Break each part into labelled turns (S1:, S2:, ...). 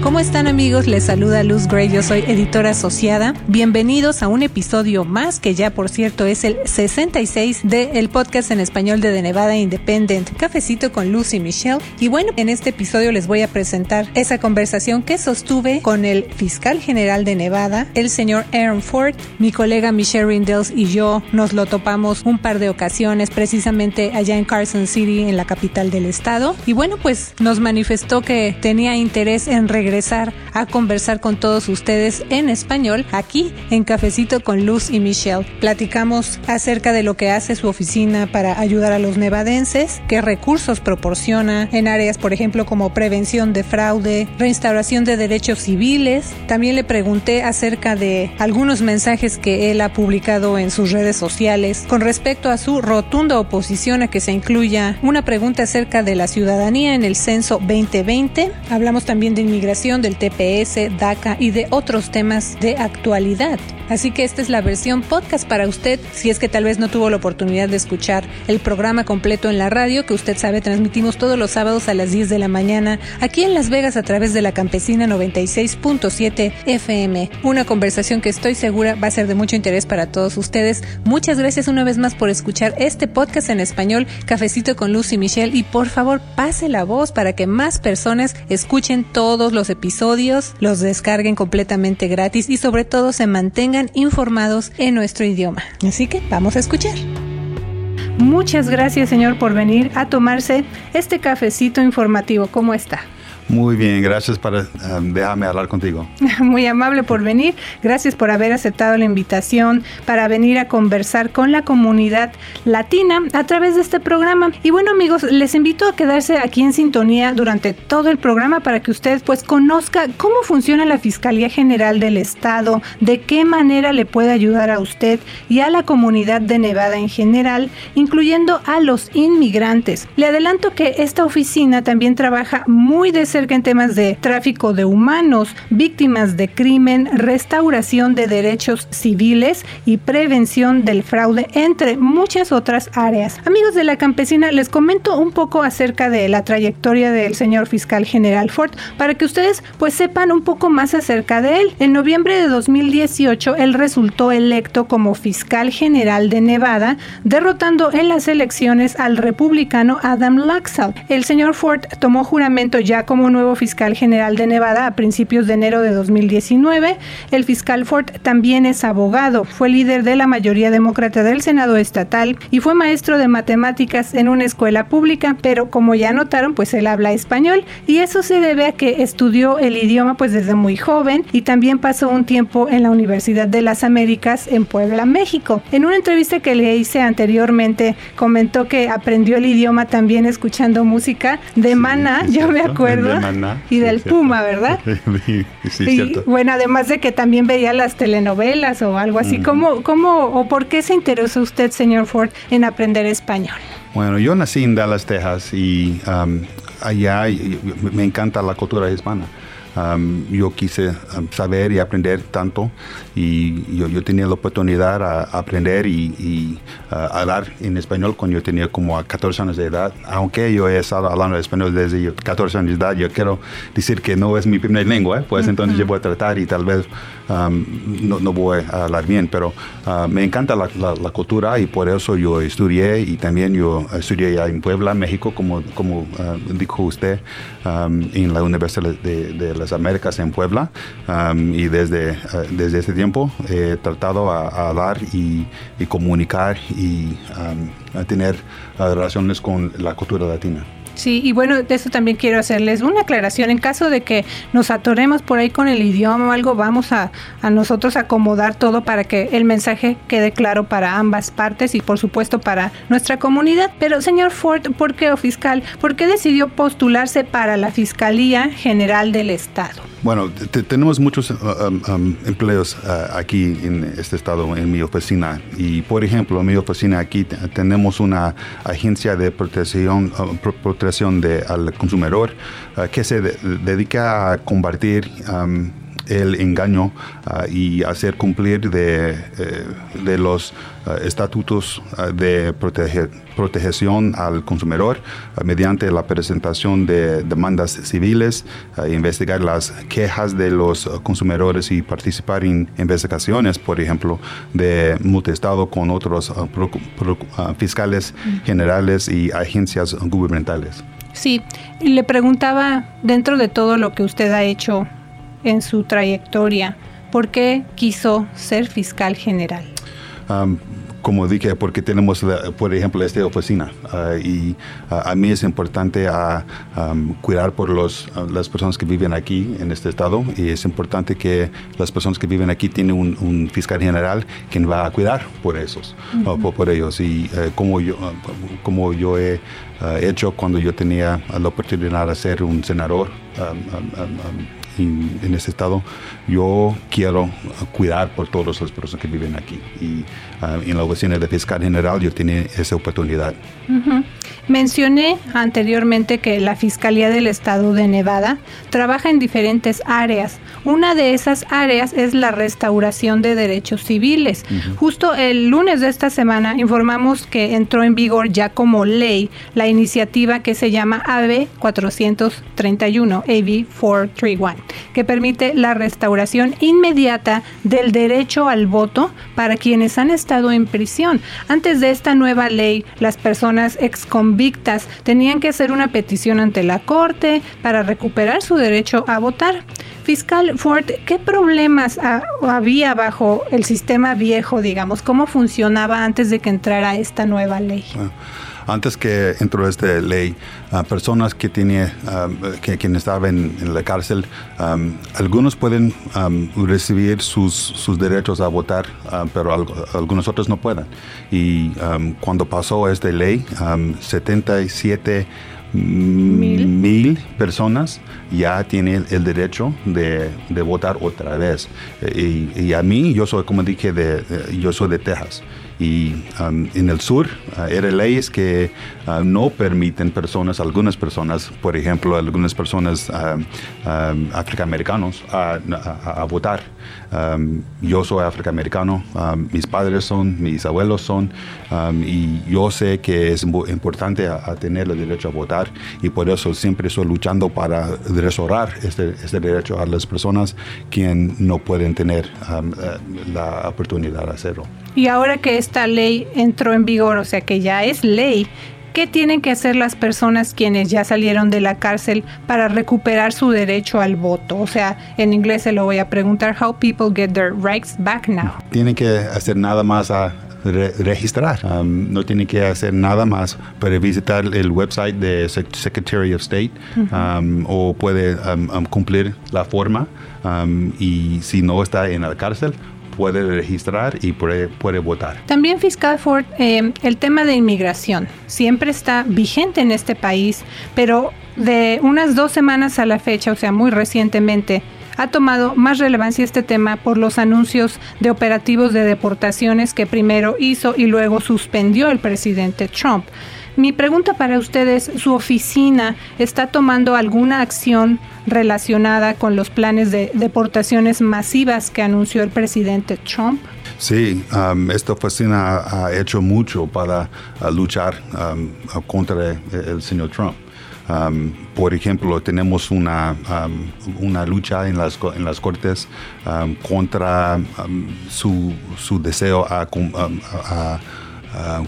S1: ¿Cómo están amigos? Les saluda Luz Gray, yo soy editora asociada. Bienvenidos a un episodio más, que ya por cierto es el 66 del podcast en español de The Nevada Independent, Cafecito con Luz y Michelle. Y bueno, en este episodio les voy a presentar esa conversación que sostuve con el fiscal general de Nevada, el señor Aaron Ford. Mi colega Michelle Rindels y yo nos lo topamos un par de ocasiones, precisamente allá en Carson City, en la capital del estado. Y bueno, pues nos manifestó que tenía interés en regresar regresar a conversar con todos ustedes en español aquí en Cafecito con Luz y Michelle. Platicamos acerca de lo que hace su oficina para ayudar a los nevadenses, qué recursos proporciona en áreas, por ejemplo, como prevención de fraude, reinstauración de derechos civiles. También le pregunté acerca de algunos mensajes que él ha publicado en sus redes sociales con respecto a su rotunda oposición a que se incluya una pregunta acerca de la ciudadanía en el censo 2020. Hablamos también de inmigración del TPS, DACA y de otros temas de actualidad. Así que esta es la versión podcast para usted, si es que tal vez no tuvo la oportunidad de escuchar el programa completo en la radio, que usted sabe transmitimos todos los sábados a las 10 de la mañana aquí en Las Vegas a través de la campesina 96.7 FM. Una conversación que estoy segura va a ser de mucho interés para todos ustedes. Muchas gracias una vez más por escuchar este podcast en español, Cafecito con Luz y Michelle, y por favor pase la voz para que más personas escuchen todos los episodios, los descarguen completamente gratis y sobre todo se mantengan informados en nuestro idioma. Así que vamos a escuchar. Muchas gracias, señor, por venir a tomarse este cafecito informativo. ¿Cómo está?
S2: Muy bien, gracias por um, dejarme hablar contigo.
S1: Muy amable por venir, gracias por haber aceptado la invitación para venir a conversar con la comunidad latina a través de este programa. Y bueno amigos, les invito a quedarse aquí en sintonía durante todo el programa para que usted pues conozca cómo funciona la Fiscalía General del Estado, de qué manera le puede ayudar a usted y a la comunidad de Nevada en general, incluyendo a los inmigrantes. Le adelanto que esta oficina también trabaja muy de cerca en temas de tráfico de humanos, víctimas de crimen, restauración de derechos civiles y prevención del fraude, entre muchas otras áreas. Amigos de la campesina, les comento un poco acerca de la trayectoria del señor fiscal general Ford para que ustedes pues sepan un poco más acerca de él. En noviembre de 2018 él resultó electo como fiscal general de Nevada, derrotando en las elecciones al republicano Adam Laxalt. El señor Ford tomó juramento ya como nuevo fiscal general de Nevada a principios de enero de 2019. El fiscal Ford también es abogado, fue líder de la mayoría demócrata del Senado estatal y fue maestro de matemáticas en una escuela pública, pero como ya notaron, pues él habla español y eso se debe a que estudió el idioma pues desde muy joven y también pasó un tiempo en la Universidad de las Américas en Puebla, México. En una entrevista que le hice anteriormente comentó que aprendió el idioma también escuchando música de Mana, yo me acuerdo, y del Puma, ¿verdad? sí, cierto. Bueno, además de que también veía las telenovelas o algo así. ¿Cómo, ¿Cómo o por qué se interesó usted, señor Ford, en aprender español?
S2: Bueno, yo nací en Dallas, Texas y um, allá me encanta la cultura hispana yo quise saber y aprender tanto y yo, yo tenía la oportunidad a, aprender y, hablar en español cuando yo tenía como 14 años de edad. Aunque yo he estado hablando español desde 14 años de edad, yo quiero decir que no es mi primera lengua, ¿eh? pues entonces yo voy a tratar y tal vez no, no, voy a hablar bien, pero ah, me encanta la, la, cultura y por eso yo estudié y también yo estudié ya en Puebla, México, como, como ah, dijo usted, en la Universidad de, de las Américas en Puebla y desde, uh, desde ese tiempo he tratado a, hablar y, comunicar y a tener uh, relaciones con la cultura latina.
S1: Sí, y bueno, de eso también quiero hacerles una aclaración. En caso de que nos atoremos por ahí con el idioma o algo, vamos a, a nosotros acomodar todo para que el mensaje quede claro para ambas partes y por supuesto para nuestra comunidad. Pero señor Ford, ¿por qué o fiscal? ¿Por qué decidió postularse para la Fiscalía General del Estado?
S2: Bueno, tenemos muchos um, um, empleos uh, aquí en este estado, en mi oficina. Y, por ejemplo, en mi oficina aquí tenemos una agencia de protección, uh, protección de, al consumidor que se dedica a combatir el engaño ah, y hacer cumplir de, eh, de los ah, estatutos ah, de protección al consumidor mediante la presentación de demandas civiles, investigar las quejas de los consumidores y participar en investigaciones, por ejemplo, de multiestado con otros fiscales generales y agencias gubernamentales.
S1: Sí, y le preguntaba, dentro de todo lo que usted ha hecho en su trayectoria? ¿Por qué quiso ser fiscal general?
S2: como dije, porque tenemos, por ejemplo, esta oficina ah, y ah, a mí es importante ah, cuidar por los, las personas que viven aquí en este estado y es importante que las personas que viven aquí tienen un, fiscal general quien va a cuidar por esos, por, ellos y eh, como yo, como yo he hecho cuando yo tenía la oportunidad de ser un senador en, este estado, yo quiero cuidar por todas las personas que viven aquí. Y ah, en la oficina de fiscal general yo tenía esa oportunidad.
S1: Mencioné anteriormente que la Fiscalía del Estado de Nevada trabaja en diferentes áreas. Una de esas áreas es la restauración de derechos civiles. Justo el lunes de esta semana informamos que entró en vigor ya como ley la iniciativa que se llama AB 431, AB 431, que permite la restauración inmediata del derecho al voto para quienes han estado en prisión. Antes de esta nueva ley, las personas ex convictas tenían que hacer una petición ante la Corte para recuperar su derecho a votar. Fiscal Ford, ¿qué problemas había bajo el sistema viejo, digamos? ¿Cómo funcionaba antes de que entrara esta nueva ley?
S2: Ah, antes que entró esta ley, uh, personas que tiene, que, quien estaba en, la cárcel, algunos pueden recibir sus, sus, derechos a votar, pero algunos otros no pueden. Y cuando pasó esta ley, 77 mil. personas ya tienen el derecho de, de votar otra vez. Y, y, a mí, yo soy, como dije, de, yo soy de Texas. Y um, en el sur uh, eran leyes que uh, no permiten personas, algunas personas, por ejemplo, algunas personas uh, um, afroamericanos a, a, votar. Um, yo soy afroamericano, mis padres son, mis abuelos son, y yo sé que es importante tener el derecho a votar y por eso siempre estoy luchando para restaurar este, este derecho a las personas que no pueden tener la oportunidad de hacerlo.
S1: Y ahora que esta ley entró en vigor, o sea que ya es ley, ¿qué tienen que hacer las personas quienes ya salieron de la cárcel para recuperar su derecho al voto? O sea, en inglés se lo voy a preguntar, how people get their rights back now.
S2: Tienen que hacer nada más a registrar. Um, no tienen que hacer nada más para visitar el website de Secretary of State um, o puede um, cumplir la forma y si no está en la cárcel puede registrar y puede, puede votar.
S1: También, fiscal Ford, eh, el tema de inmigración siempre está vigente en este país, pero de unas dos semanas a la fecha, o sea, muy recientemente, ha tomado más relevancia este tema por los anuncios de operativos de deportaciones que primero hizo y luego suspendió el presidente Trump. Mi pregunta para ustedes, ¿su oficina está tomando alguna acción relacionada con los planes de deportaciones masivas que anunció el presidente Trump?
S2: Sí, um, esta oficina ha hecho mucho para uh, luchar um, contra el, señor Trump. Um, por ejemplo, tenemos una, una lucha en las, en las cortes contra su, su, deseo a, a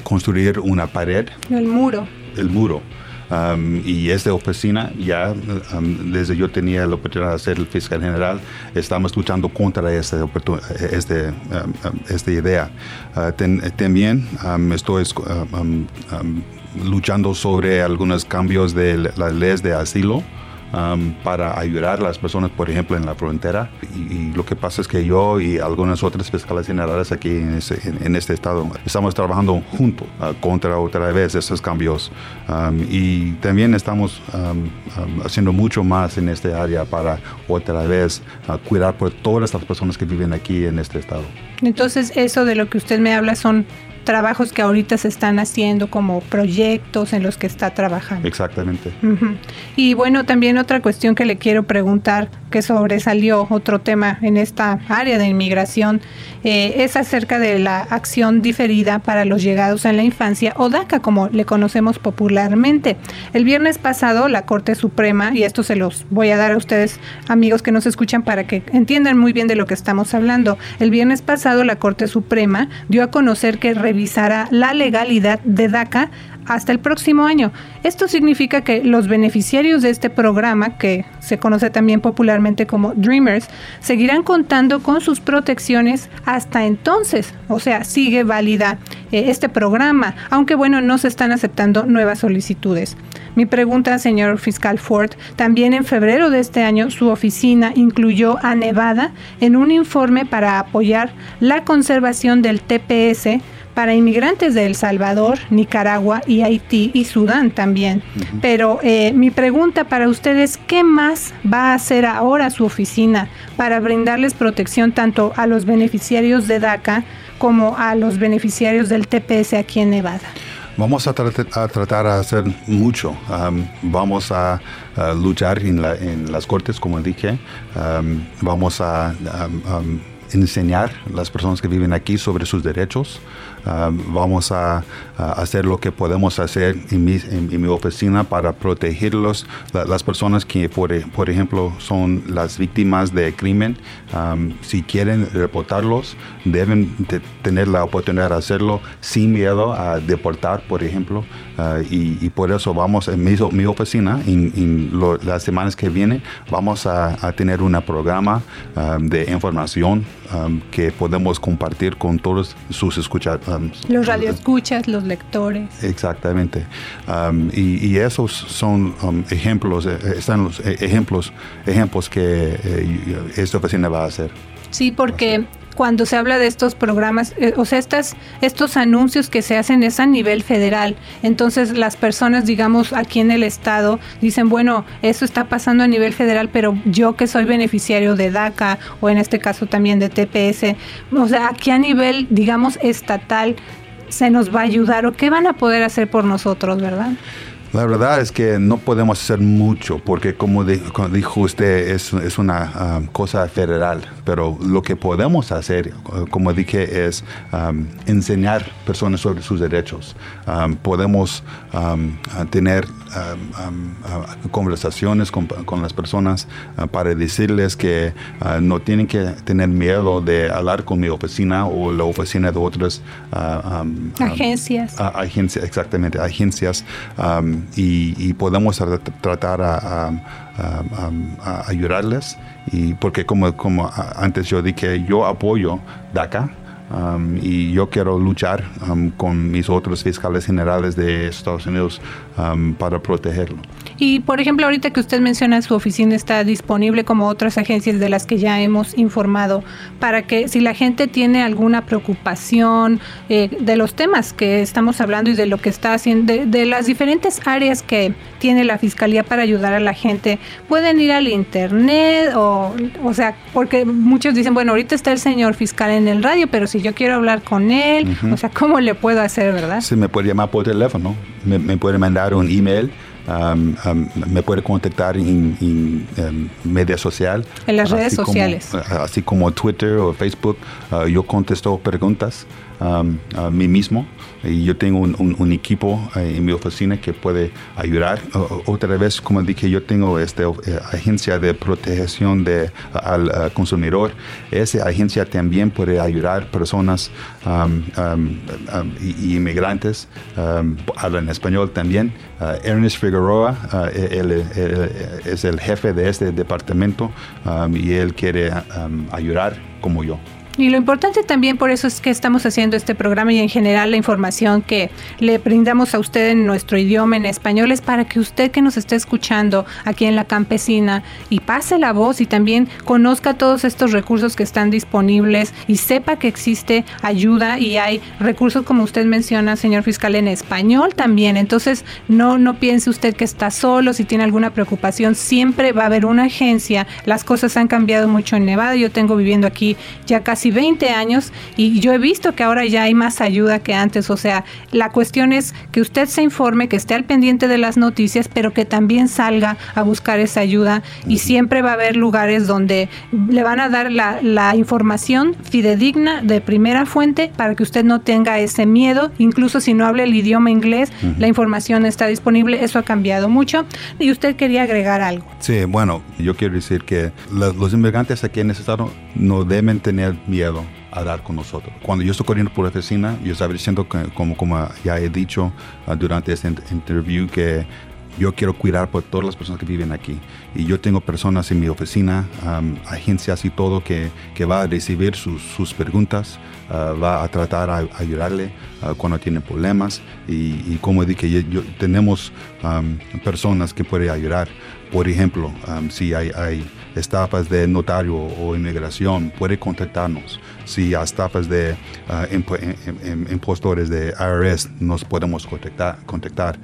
S2: construir una pared.
S1: El muro.
S2: El muro. Um, y esta oficina, ya um, desde yo tenía la oportunidad de ser el fiscal general, estamos luchando contra esta, este, um, esta idea. Uh, también estoy luchando sobre algunos cambios de las leyes de asilo um, para ayudar a las personas, por ejemplo, en la frontera. Y, lo que pasa es que yo y algunas otras fiscales generales aquí en este, en, este estado estamos trabajando juntos uh, contra otra vez esos cambios. Um, y también estamos um, haciendo mucho más en esta área para otra vez uh, cuidar por todas las personas que viven aquí en este estado.
S1: Entonces, eso de lo que usted me habla son trabajos que ahorita se están haciendo como proyectos en los que está trabajando.
S2: Exactamente.
S1: Y bueno, también otra cuestión que le quiero preguntar, que sobresalió otro tema en esta área de inmigración, eh, es acerca de la acción diferida para los llegados en la infancia o DACA, como le conocemos popularmente. El viernes pasado, la Corte Suprema, y esto se los voy a dar a ustedes, amigos que nos escuchan, para que entiendan muy bien de lo que estamos hablando. El viernes pasado, la Corte Suprema dio a conocer que revisará la legalidad de DACA hasta el próximo año. Esto significa que los beneficiarios de este programa, que se conoce también popularmente como Dreamers, seguirán contando con sus protecciones hasta entonces. O sea, sigue válida eh, este programa, aunque bueno, no se están aceptando nuevas solicitudes. Mi pregunta, señor fiscal Ford, también en febrero de este año su oficina incluyó a Nevada en un informe para apoyar la conservación del TPS para inmigrantes de El Salvador, Nicaragua y Haití y Sudán también. Pero eh, mi pregunta para ustedes, ¿qué más va a hacer ahora su oficina para brindarles protección tanto a los beneficiarios de DACA como a los beneficiarios del TPS aquí en Nevada?
S2: Vamos a, tratar de hacer mucho. vamos a, luchar en, las cortes, como dije. vamos a enseñar a las personas que viven aquí sobre sus derechos. Ah, vamos a, hacer lo que podemos hacer en mi, oficina para protegerlos, las personas que, por, ejemplo, son las víctimas de crimen. si quieren reportarlos, deben tener la oportunidad de hacerlo sin miedo a deportar, por ejemplo. Ah, y, por eso vamos en mi, oficina, en, las semanas que vienen, vamos a, tener un programa de información que podemos compartir con todos sus escuchadores
S1: los radioescuchas, los lectores.
S2: Exactamente. y, esos son ejemplos, eh, están los eh, ejemplos, ejemplos que eh, esta oficina va a hacer.
S1: Sí, porque cuando se habla de estos programas, eh, o sea, estas, estos anuncios que se hacen es a nivel federal. Entonces las personas, digamos, aquí en el estado dicen, bueno, eso está pasando a nivel federal, pero yo que soy beneficiario de DACA o en este caso también de TPS, o sea, aquí a nivel, digamos, estatal se nos va a ayudar o qué van a poder hacer por nosotros, ¿verdad?
S2: La verdad es que no podemos hacer mucho porque como, dijo usted es, es una um, cosa federal, pero lo que podemos hacer, uh, como dije, es um, enseñar personas sobre sus derechos. Um, podemos tener conversaciones con, las personas uh, para decirles que uh, no tienen que tener miedo de hablar con mi oficina o la oficina de otras
S1: agencias.
S2: agencias, exactamente, agencias y, podemos tratar a, ayudarles. Y porque como, como antes yo dije, yo apoyo DACA, Um, y yo quiero luchar um, con mis otros fiscales generales de Estados Unidos um, para protegerlo.
S1: Y por ejemplo, ahorita que usted menciona su oficina está disponible como otras agencias de las que ya hemos informado para que si la gente tiene alguna preocupación eh, de los temas que estamos hablando y de lo que está haciendo, de, las diferentes áreas que tiene la fiscalía para ayudar a la gente, pueden ir al internet o, o sea, porque muchos dicen, bueno, ahorita está el señor fiscal en el radio, pero si yo quiero hablar con él, o sea, ¿cómo le puedo hacer, verdad?
S2: Sí, me puede llamar por teléfono, me, puede mandar un email. Um, um, me puede contactar en, en, um, media social.
S1: En las redes sociales.
S2: así como Twitter o Facebook. Uh, yo contesto preguntas a mí mismo y yo tengo un, equipo eh, en mi oficina que puede ayudar. otra vez, como dije, yo tengo esta eh, agencia de protección de, al eh, consumidor. Esa agencia también puede ayudar personas y, inmigrantes, hablan español también. Ernest Figueroa es el jefe de este departamento y él quiere ayudar como yo.
S1: Y lo importante también por eso es que estamos haciendo este programa y en general la información que le brindamos a usted en nuestro idioma, en español, es para que usted que nos esté escuchando aquí en la campesina y pase la voz y también conozca todos estos recursos que están disponibles y sepa que existe ayuda y hay recursos como usted menciona, señor fiscal, en español también. Entonces, no, no piense usted que está solo, si tiene alguna preocupación, siempre va a haber una agencia. Las cosas han cambiado mucho en Nevada. Yo tengo viviendo aquí ya casi 20 años y yo he visto que ahora ya hay más ayuda que antes. O sea, la cuestión es que usted se informe, que esté al pendiente de las noticias, pero que también salga a buscar esa ayuda. Y siempre va a haber lugares donde le van a dar la, la información fidedigna de primera fuente para que usted no tenga ese miedo, incluso si no habla el idioma inglés, la información está disponible, eso ha cambiado mucho. Y usted quería agregar algo.
S2: Sí, bueno, yo quiero decir que los inmigrantes aquí estado no deben tener miedo a dar con nosotros. Cuando yo estoy corriendo por la oficina, yo estaba diciendo, que, como, como ya he dicho uh, durante este interview, que yo quiero cuidar por todas las personas que viven aquí. Y yo tengo personas en mi oficina, agencias y todo, que, que va a recibir sus, sus preguntas, uh, va a tratar de ayudarle uh, cuando tiene problemas. Y, como dije, yo, tenemos personas que pueden ayudar. Por ejemplo, si hay, estafas de notario o inmigración, puede contactarnos. Si hay estafas de uh, impostores de IRS, nos podemos contactar.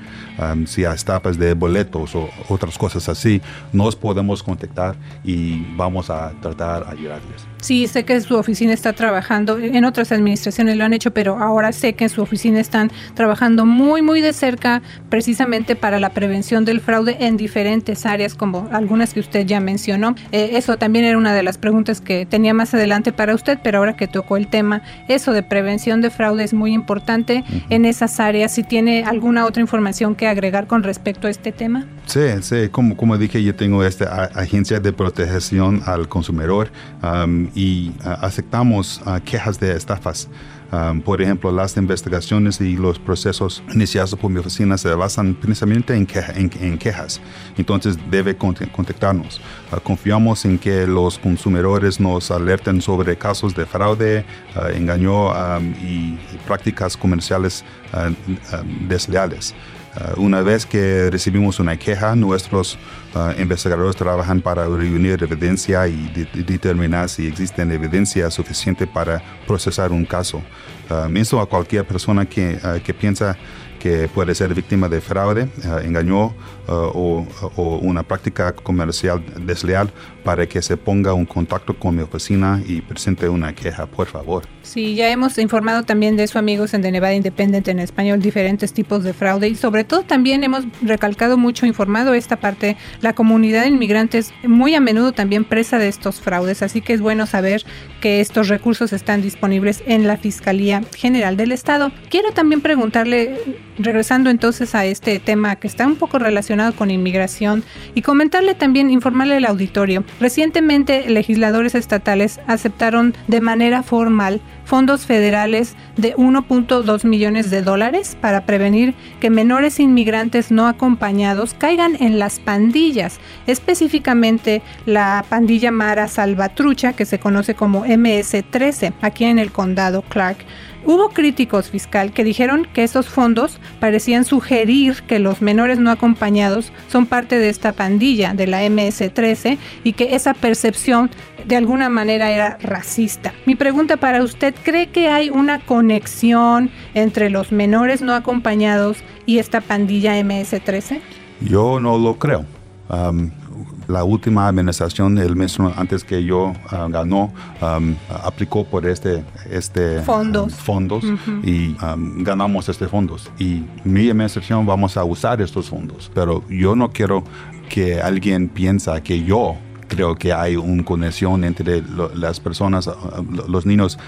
S2: si hay estafas de boletos o otras cosas así, nos podemos contactar y vamos a tratar de ayudarles.
S1: Sí, sé que su oficina está trabajando, en otras administraciones lo han hecho, pero ahora sé que en su oficina están trabajando muy, muy de cerca precisamente para la prevención del fraude en diferentes áreas, como algunas que usted ya mencionó. Eh, eso también era una de las preguntas que tenía más adelante para usted, pero ahora que tocó el tema, eso de prevención de fraude es muy importante en esas áreas. Si tiene alguna otra información que agregar con respecto a este tema.
S2: Sí, sí, como, como dije, yo tengo esta agencia de protección al consumidor y ah, aceptamos ah, quejas de estafas. por ejemplo, las investigaciones y los procesos iniciados por mi oficina se basan principalmente en, en, quejas. Entonces debe contactarnos. Ah, confiamos en que los consumidores nos alerten sobre casos de fraude, engaño y prácticas comerciales desleales. Uh, una vez que recibimos una queja, nuestros uh, investigadores trabajan para reunir evidencia y determinar si existe evidencia suficiente para procesar un caso. Uh, a cualquier persona que, que piensa que puede ser víctima de fraude, engaño o, o, una práctica comercial desleal para que se ponga un contacto con mi oficina y presente una queja, por favor.
S1: Sí, ya hemos informado también de eso, amigos, en The Nevada Independent en español, diferentes tipos de fraude y sobre todo también hemos recalcado mucho, informado esta parte, la comunidad de inmigrantes muy a menudo también presa de estos fraudes, así que es bueno saber que estos recursos están disponibles en la Fiscalía General del Estado. Quiero también preguntarle, regresando entonces a este tema que está un poco relacionado con inmigración y comentarle también, informarle al auditorio, Recientemente, legisladores estatales aceptaron de manera formal fondos federales de 1.2 millones de dólares para prevenir que menores inmigrantes no acompañados caigan en las pandillas, específicamente la pandilla Mara Salvatrucha, que se conoce como MS-13, aquí en el condado Clark. Hubo críticos fiscal que dijeron que esos fondos parecían sugerir que los menores no acompañados son parte de esta pandilla de la MS-13 y que esa percepción de alguna manera era racista. Mi pregunta para usted, ¿cree que hay una conexión entre los menores no acompañados y esta pandilla MS-13?
S2: Yo no lo creo la última administración, el mismo antes que yo ah, ganó, aplicó por este, este
S1: fondos,
S2: fondos y ganamos este fondos. Y mi administración vamos a usar estos fondos. Pero yo no quiero que alguien piensa que yo creo que hay una conexión entre las personas, ah, los niños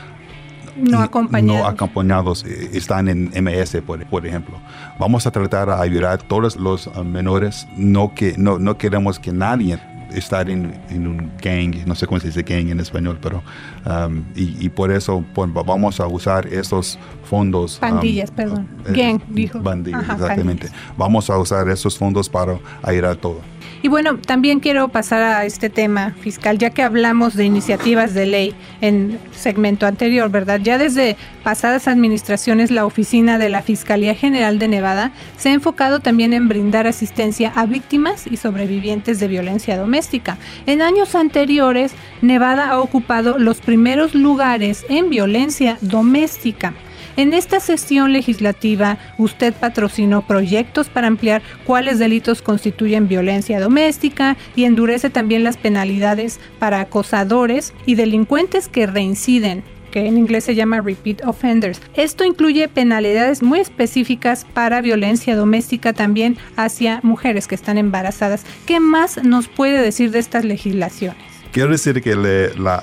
S1: no acompañados.
S2: no acompañados eh, están en MS, por, ejemplo. Vamos a tratar de ayudar a todos los uh, menores. No, que, no, no queremos que nadie esté en, un gang, no sé cómo se dice gang en español, pero um, y, por eso pues, vamos a usar esos fondos.
S1: Um, Pandillas, perdón. Eh, gang, dijo.
S2: Bandillas, exactamente. Vamos a usar esos fondos para ayudar a todo.
S1: Y bueno, también quiero pasar a este tema fiscal, ya que hablamos de iniciativas de ley en segmento anterior, ¿verdad? Ya desde pasadas administraciones, la oficina de la Fiscalía General de Nevada se ha enfocado también en brindar asistencia a víctimas y sobrevivientes de violencia doméstica. En años anteriores, Nevada ha ocupado los primeros lugares en violencia doméstica. En esta sesión legislativa, usted patrocinó proyectos para ampliar cuáles delitos constituyen violencia doméstica y endurece también las penalidades para acosadores y delincuentes que reinciden que en inglés se llama repeat offenders. Esto incluye penalidades muy específicas para violencia doméstica también hacia mujeres que están embarazadas. ¿Qué más nos puede decir de estas legislaciones?
S2: Quiero decir que la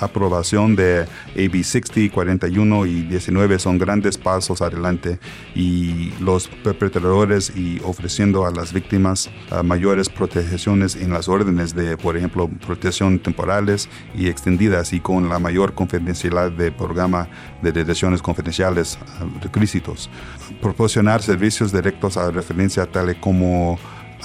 S2: aprobación de AB 60, 41 y 19 son grandes pasos adelante y los perpetradores y ofreciendo a las víctimas ah, mayores protecciones en las órdenes de, por ejemplo, protección temporales y extendidas y con la mayor confidencialidad del programa de detenciones confidenciales uh, requisitos. Proporcionar servicios directos a referencia tal como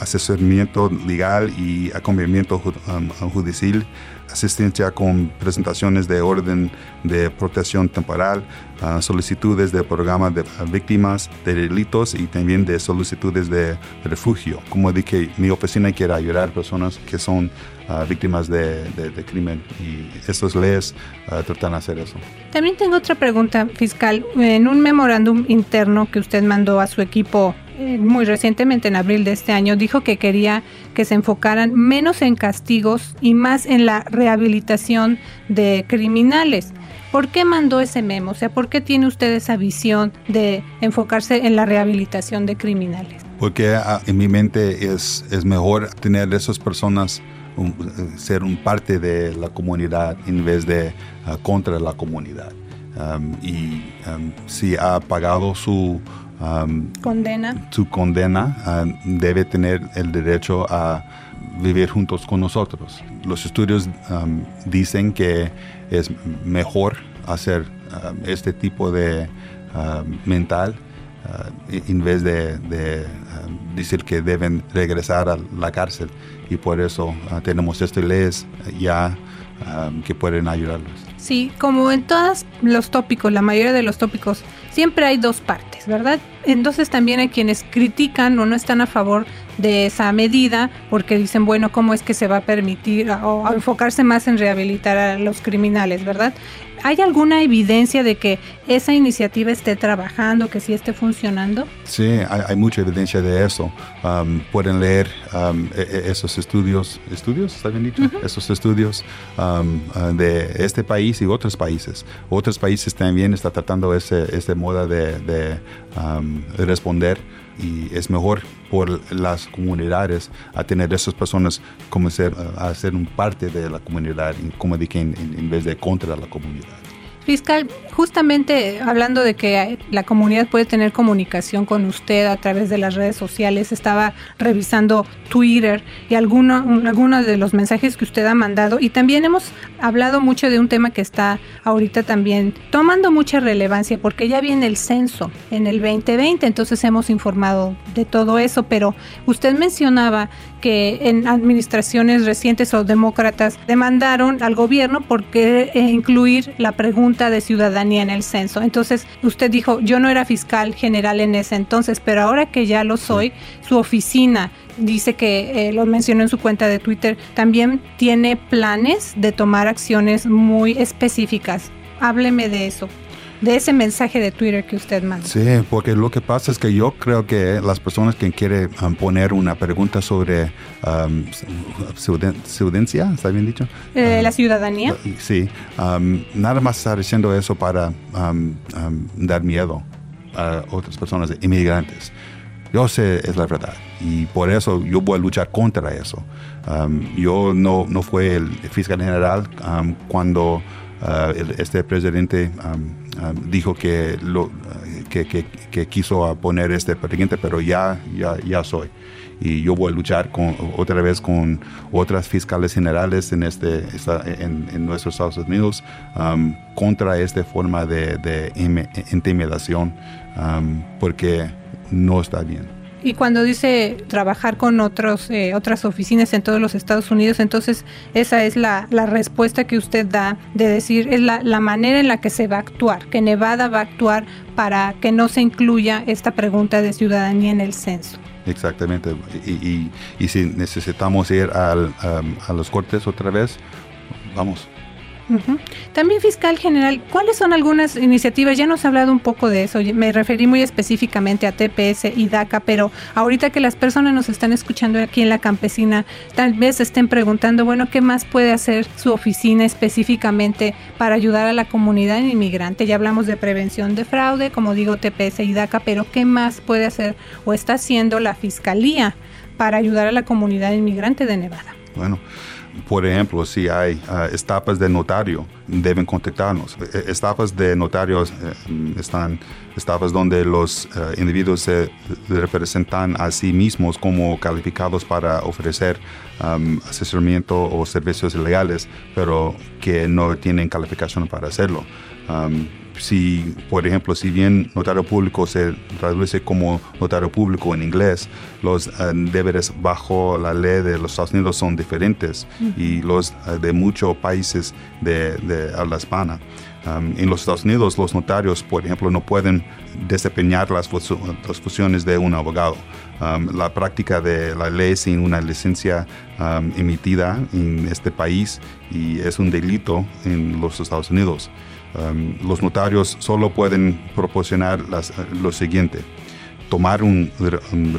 S2: asesoramiento legal y acompañamiento um, judicial, asistencia con presentaciones de orden de protección temporal, uh, solicitudes de programa de víctimas de delitos y también de solicitudes de refugio. Como dije, mi oficina quiere ayudar a personas que son uh, víctimas de, crimen y estas leyes tratan de hacer eso.
S1: También tengo otra pregunta fiscal. En un memorándum interno que usted mandó a su equipo muy recientemente, en abril de este año, dijo que quería que se enfocaran menos en castigos y más en la rehabilitación de criminales. ¿Por qué mandó ese memo? O sea, ¿por qué tiene usted esa visión de enfocarse en la rehabilitación de criminales?
S2: Porque ah, en mi mente es, es mejor tener esas personas ser un parte de la comunidad en vez de ah, contra la comunidad. Y si ha pagado su
S1: condena.
S2: Su condena debe tener el derecho a vivir juntos con nosotros. Los estudios dicen que es mejor hacer este tipo de mental en vez de, decir que deben regresar a la cárcel y por eso ah, tenemos estas leyes ya que pueden ayudarlos.
S1: Sí, como en todos los tópicos, la mayoría de los tópicos, siempre hay dos partes, ¿verdad? Entonces también hay quienes critican o no están a favor de esa medida porque dicen, bueno, ¿cómo es que se va a permitir o enfocarse más en rehabilitar a los criminales, ¿verdad? ¿Hay alguna evidencia de que esa iniciativa esté trabajando, que sí esté funcionando?
S2: Sí, hay, mucha evidencia de eso. Um, pueden leer um, e, e, esos estudios, ¿estudios? ¿Está bien dicho? Esos estudios um, uh, de este país y otros países. Otros países también están tratando ese, ese moda de, de responder y es mejor por las comunidades a tener esas personas como ser, a ser un parte de la comunidad, como dije, en vez de contra la comunidad.
S1: Fiscal, justamente hablando de que la comunidad puede tener comunicación con usted a través de las redes sociales, estaba revisando Twitter y algunos de los mensajes que usted ha mandado. Y también hemos hablado mucho de un tema que está ahorita también tomando mucha relevancia porque ya viene el censo en el 2020, entonces hemos informado de todo eso, pero usted mencionaba que en administraciones recientes o demócratas demandaron al gobierno por qué eh, incluir la pregunta de ciudadanía en el censo. Entonces usted dijo, yo no era fiscal general en ese entonces, pero ahora que ya lo soy, su oficina dice que eh, lo mencionó en su cuenta de Twitter, también tiene planes de tomar acciones muy específicas. Hábleme de eso de ese mensaje de Twitter que usted manda.
S2: Sí, porque lo que pasa es que yo creo que las personas que quieren um, poner una pregunta sobre um, ciudadanía, ¿está bien dicho?
S1: Eh, la ciudadanía.
S2: Sí, um, nada más está diciendo eso para dar miedo a otras personas, inmigrantes. Yo sé, es la verdad. Y por eso yo voy a luchar contra eso. yo no, no fue el fiscal general cuando uh, este presidente dijo que, lo, que, quiso poner este presidente, pero ya, ya, ya soy. Y yo voy a luchar con, otra vez con otras fiscales generales en, este, en, nuestros Estados Unidos contra esta forma de, de intimidación, porque no está bien.
S1: Y cuando dice trabajar con otros, eh, otras oficinas en todos los Estados Unidos, entonces esa es la, la respuesta que usted da de decir, es la, la manera en la que se va a actuar, que Nevada va a actuar para que no se incluya esta pregunta de ciudadanía en el censo.
S2: Exactamente. Y, y, y si necesitamos ir al, um, a los cortes otra vez, vamos.
S1: Ujú. También fiscal general, ¿cuáles son algunas iniciativas? Ya nos ha hablado un poco de eso, me referí muy específicamente a TPS y DACA, pero ahorita que las personas nos están escuchando aquí en la campesina, tal vez estén preguntando, bueno, ¿qué más puede hacer su oficina específicamente para ayudar a la comunidad inmigrante? Ya hablamos de prevención de fraude, como digo, TPS y DACA, pero ¿qué más puede hacer o está haciendo la fiscalía para ayudar a la comunidad inmigrante de Nevada?
S2: Bueno, por ejemplo, si hay uh, estafas de notario, deben contactarnos. E, estafas de notarios eh, están estafas donde los uh, individuos se representan a sí mismos como calificados para ofrecer um, asesoramiento o servicios legales, pero que no tienen calificación para hacerlo. Si, por ejemplo, si bien notario público se traduce como notario público en inglés, los uh, deberes bajo la ley de los Estados Unidos son diferentes y los uh, de muchos países de, de habla hispana. Um, en los Estados Unidos, los notarios, por ejemplo, no pueden desempeñar las, las funciones de un abogado. Um, la práctica de la ley sin una licencia um, emitida en este país y es un delito en los Estados Unidos. Um, los notarios solo pueden proporcionar las, lo siguiente, tomar un,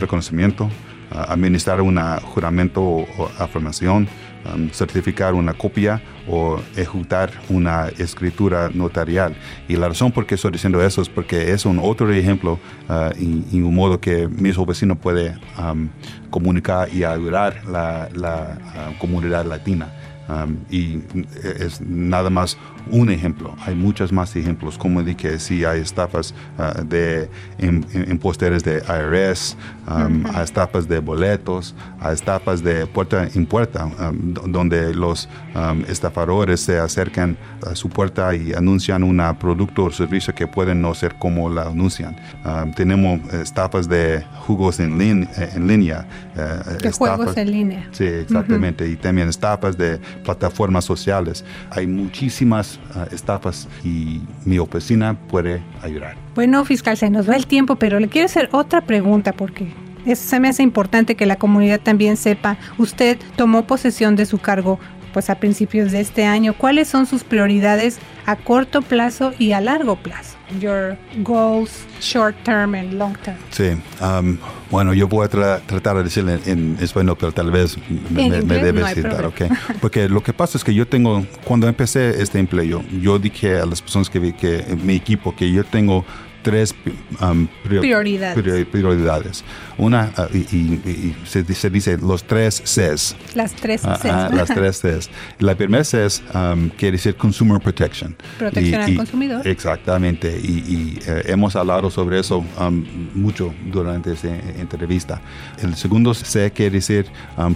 S2: reconocimiento, administrar un juramento o, afirmación, um, certificar una copia o ejecutar una escritura notarial. Y la razón por qué estoy diciendo eso es porque es un otro ejemplo uh, y, un modo que mi vecino puede um, comunicar y ayudar la, la uh, comunidad latina. Y es nada más un ejemplo. Hay muchos más ejemplos, como dije, si hay estafas uh, de imposteres de IRS, um, uh -huh. hay estafas de boletos, hay estafas de puerta en puerta, um, donde los estafadores se acercan a su puerta y anuncian un producto o servicio que pueden no ser como la anuncian. tenemos estafas de jugos en, lin en línea.
S1: Uh, de juegos en línea.
S2: Sí, exactamente. -huh. Y también estafas de plataformas sociales. Hay muchísimas uh, estafas y mi oficina puede ayudar.
S1: Bueno, fiscal, se nos va el tiempo, pero le quiero hacer otra pregunta porque es, se me hace importante que la comunidad también sepa. Usted tomó posesión de su cargo pues a principios de este año. ¿Cuáles son sus prioridades a corto plazo y a largo plazo? Your goals, short term and long term.
S2: Sí, um, bueno, yo voy a tra tratar de decirlo en, en, español, pero tal vez me, me, me debes no citar, ¿ok? Porque lo que pasa es que yo tengo, cuando empecé este empleo, yo dije a las personas que vi que mi equipo que yo tengo tres um,
S1: prior prioridades.
S2: prioridades. Una, uh, y, y, y se, se, dice los tres Cs.
S1: Las tres
S2: uh,
S1: Cs.
S2: Uh, las tres Cs. La primera C es, um, quiere decir Consumer Protection.
S1: Protección al consumidor.
S2: Exactamente. Y, uh, hemos hablado sobre eso um, mucho durante esta entrevista. El segundo C quiere decir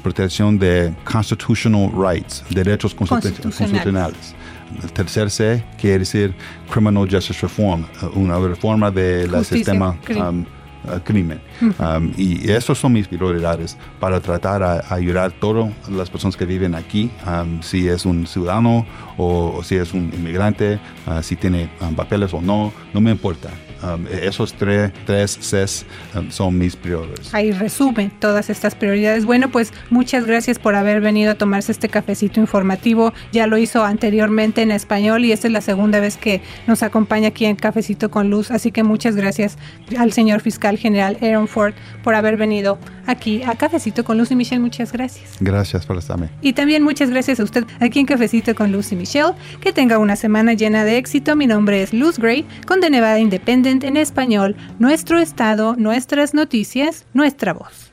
S2: protección de constitutional rights, derechos constitucionales. constitucionales. El tercer C quiere decir Criminal Justice Reform, una reforma del sistema um, crimen. Um, y esas son mis prioridades para tratar a, ayudar a todas las personas que viven aquí, um, si es un ciudadano o, si es un inmigrante, uh, si tiene papeles o no, no me importa. Um, esos tres, tres Cs um, son mis prioridades.
S1: Ahí resume todas estas prioridades. Bueno, pues muchas gracias por haber venido a tomarse este cafecito informativo. Ya lo hizo anteriormente en español y esta es la segunda vez que nos acompaña aquí en Cafecito con Luz. Así que muchas gracias al señor fiscal general Aaron Ford por haber venido aquí a Cafecito con Luz y Michelle. Muchas gracias.
S2: Gracias por estarme.
S1: Y también muchas gracias a usted aquí en Cafecito con Luz y Michelle. Que tenga una semana llena de éxito. Mi nombre es Luz Gray con De Nevada Independent en español, nuestro estado, nuestras noticias, nuestra voz.